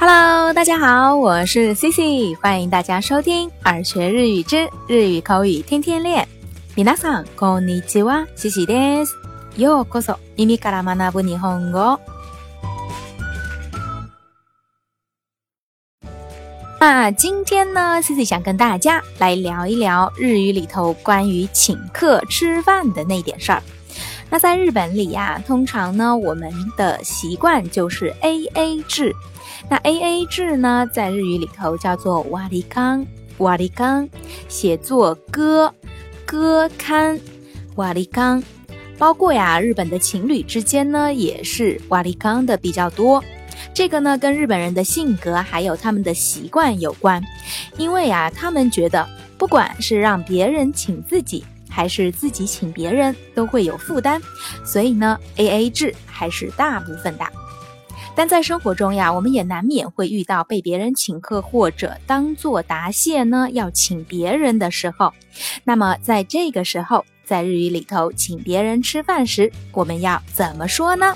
Hello，大家好，我是 Cici，欢迎大家收听耳学日语之日语口语天天练。皆さんこんにちは，Cici です。ようこそ耳から学ぶ日本語。那今天呢，Cici 想跟大家来聊一聊日语里头关于请客吃饭的那点事儿。 那在日本里呀，通常呢，我们的习惯就是 A A 制。那 A A 制呢，在日语里头叫做瓦里康，瓦里康，写作歌歌刊，瓦里康。包括呀，日本的情侣之间呢，也是瓦里康的比较多。这个呢，跟日本人的性格还有他们的习惯有关。因为啊，他们觉得，不管是让别人请自己。还是自己请别人都会有负担，所以呢，A A 制还是大部分的。但在生活中呀，我们也难免会遇到被别人请客或者当做答谢呢要请别人的时候。那么在这个时候，在日语里头请别人吃饭时，我们要怎么说呢？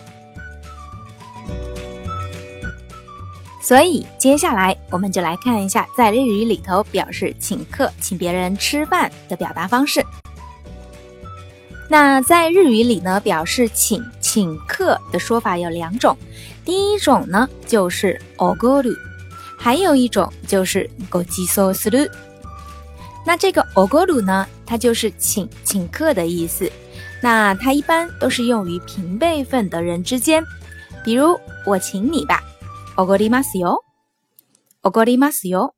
所以接下来我们就来看一下在日语里头表示请客请别人吃饭的表达方式。那在日语里呢，表示请请客的说法有两种，第一种呢就是おごる，还有一种就是ごちそうする。那这个おごる呢，它就是请请客的意思。那它一般都是用于平辈分的人之间，比如我请你吧，おごりますよ，おごりますよ。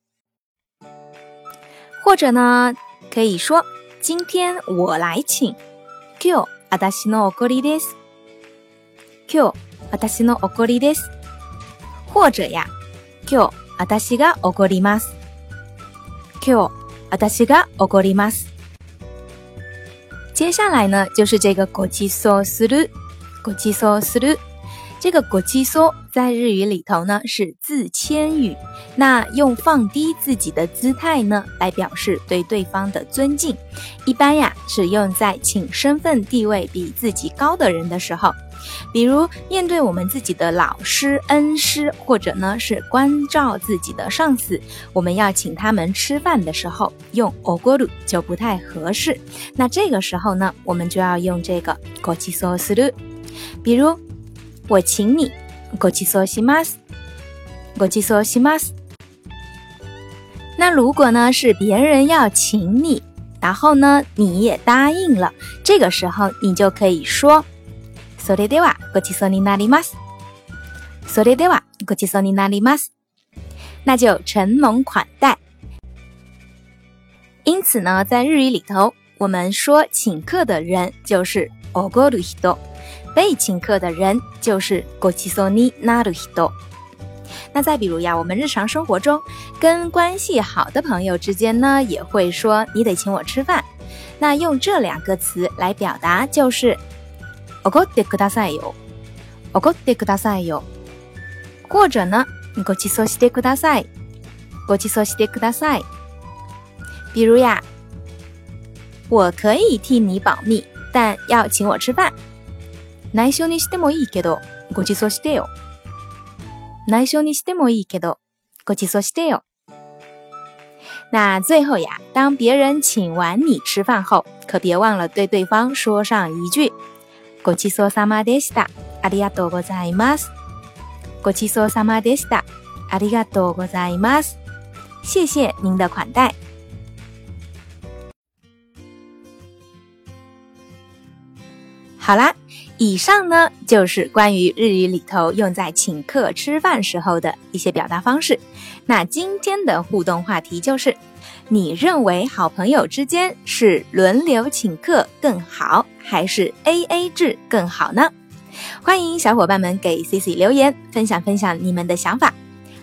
或者呢，可以说今天我来请。 今日私の怒りです。今日私の怒りです。或者や，今日私が怒ります。今日私が怒ります。接下来呢，就是这个ごちそうする、ごちそうする。这个ごちそう在日语里头呢是自谦语，那用放低自己的姿态呢来表示对对方的尊敬，一般呀是用在请身份地位比自己高的人的时候，比如面对我们自己的老师、恩师，或者呢是关照自己的上司，我们要请他们吃饭的时候，用おごる就不太合适。那这个时候呢，我们就要用这个ごちそうする，比如。我请你， ごちそうします。ごちそうします。那如果呢是别人要请你，然后呢你也答应了，这个时候你就可以说，それではごちそうになります。それではごちそうになります。那就承蒙款待。因此呢，在日语里头，我们说请客的人就是おごる人。 被请客的人就是ごちそうになる人。那再比如呀，我们日常生活中跟关系好的朋友之间呢，也会说你得请我吃饭。那用这两个词来表达就是おごってくださいよ，おごってくださいよ。或者呢，ごちそうしてください，ごちそうしてください。比如呀，我可以替你保密，但要请我吃饭。 内緒にしてもいいけど、ごちそうしてよ。内緒にしてもいいけど、ごちそうしてよ。那最后呀，当别人请完你吃饭后，可别忘了对对方说上一句“ごちそうさまでした。ありがとうございます。ごちそうさまでした。ありがとうございます。谢谢您的款待。好啦。以上呢就是关于日语里头用在请客吃饭时候的一些表达方式。那今天的互动话题就是：你认为好朋友之间是轮流请客更好，还是 A A 制更好呢？欢迎小伙伴们给 C C 留言，分享分享你们的想法。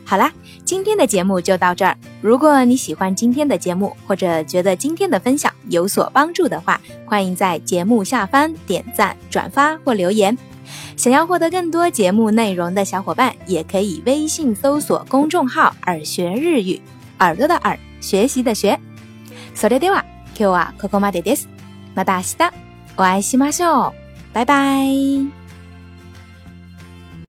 好啦，今天的节目就到这儿。如果你喜欢今天的节目，或者觉得今天的分享有所帮助的话，欢迎在节目下方点赞、转发或留言。想要获得更多节目内容的小伙伴，也可以微信搜索公众号“耳学日语”，耳朵的耳，学习的学。それでは今日はここまでです。また明日お会いしましょう。拜拜。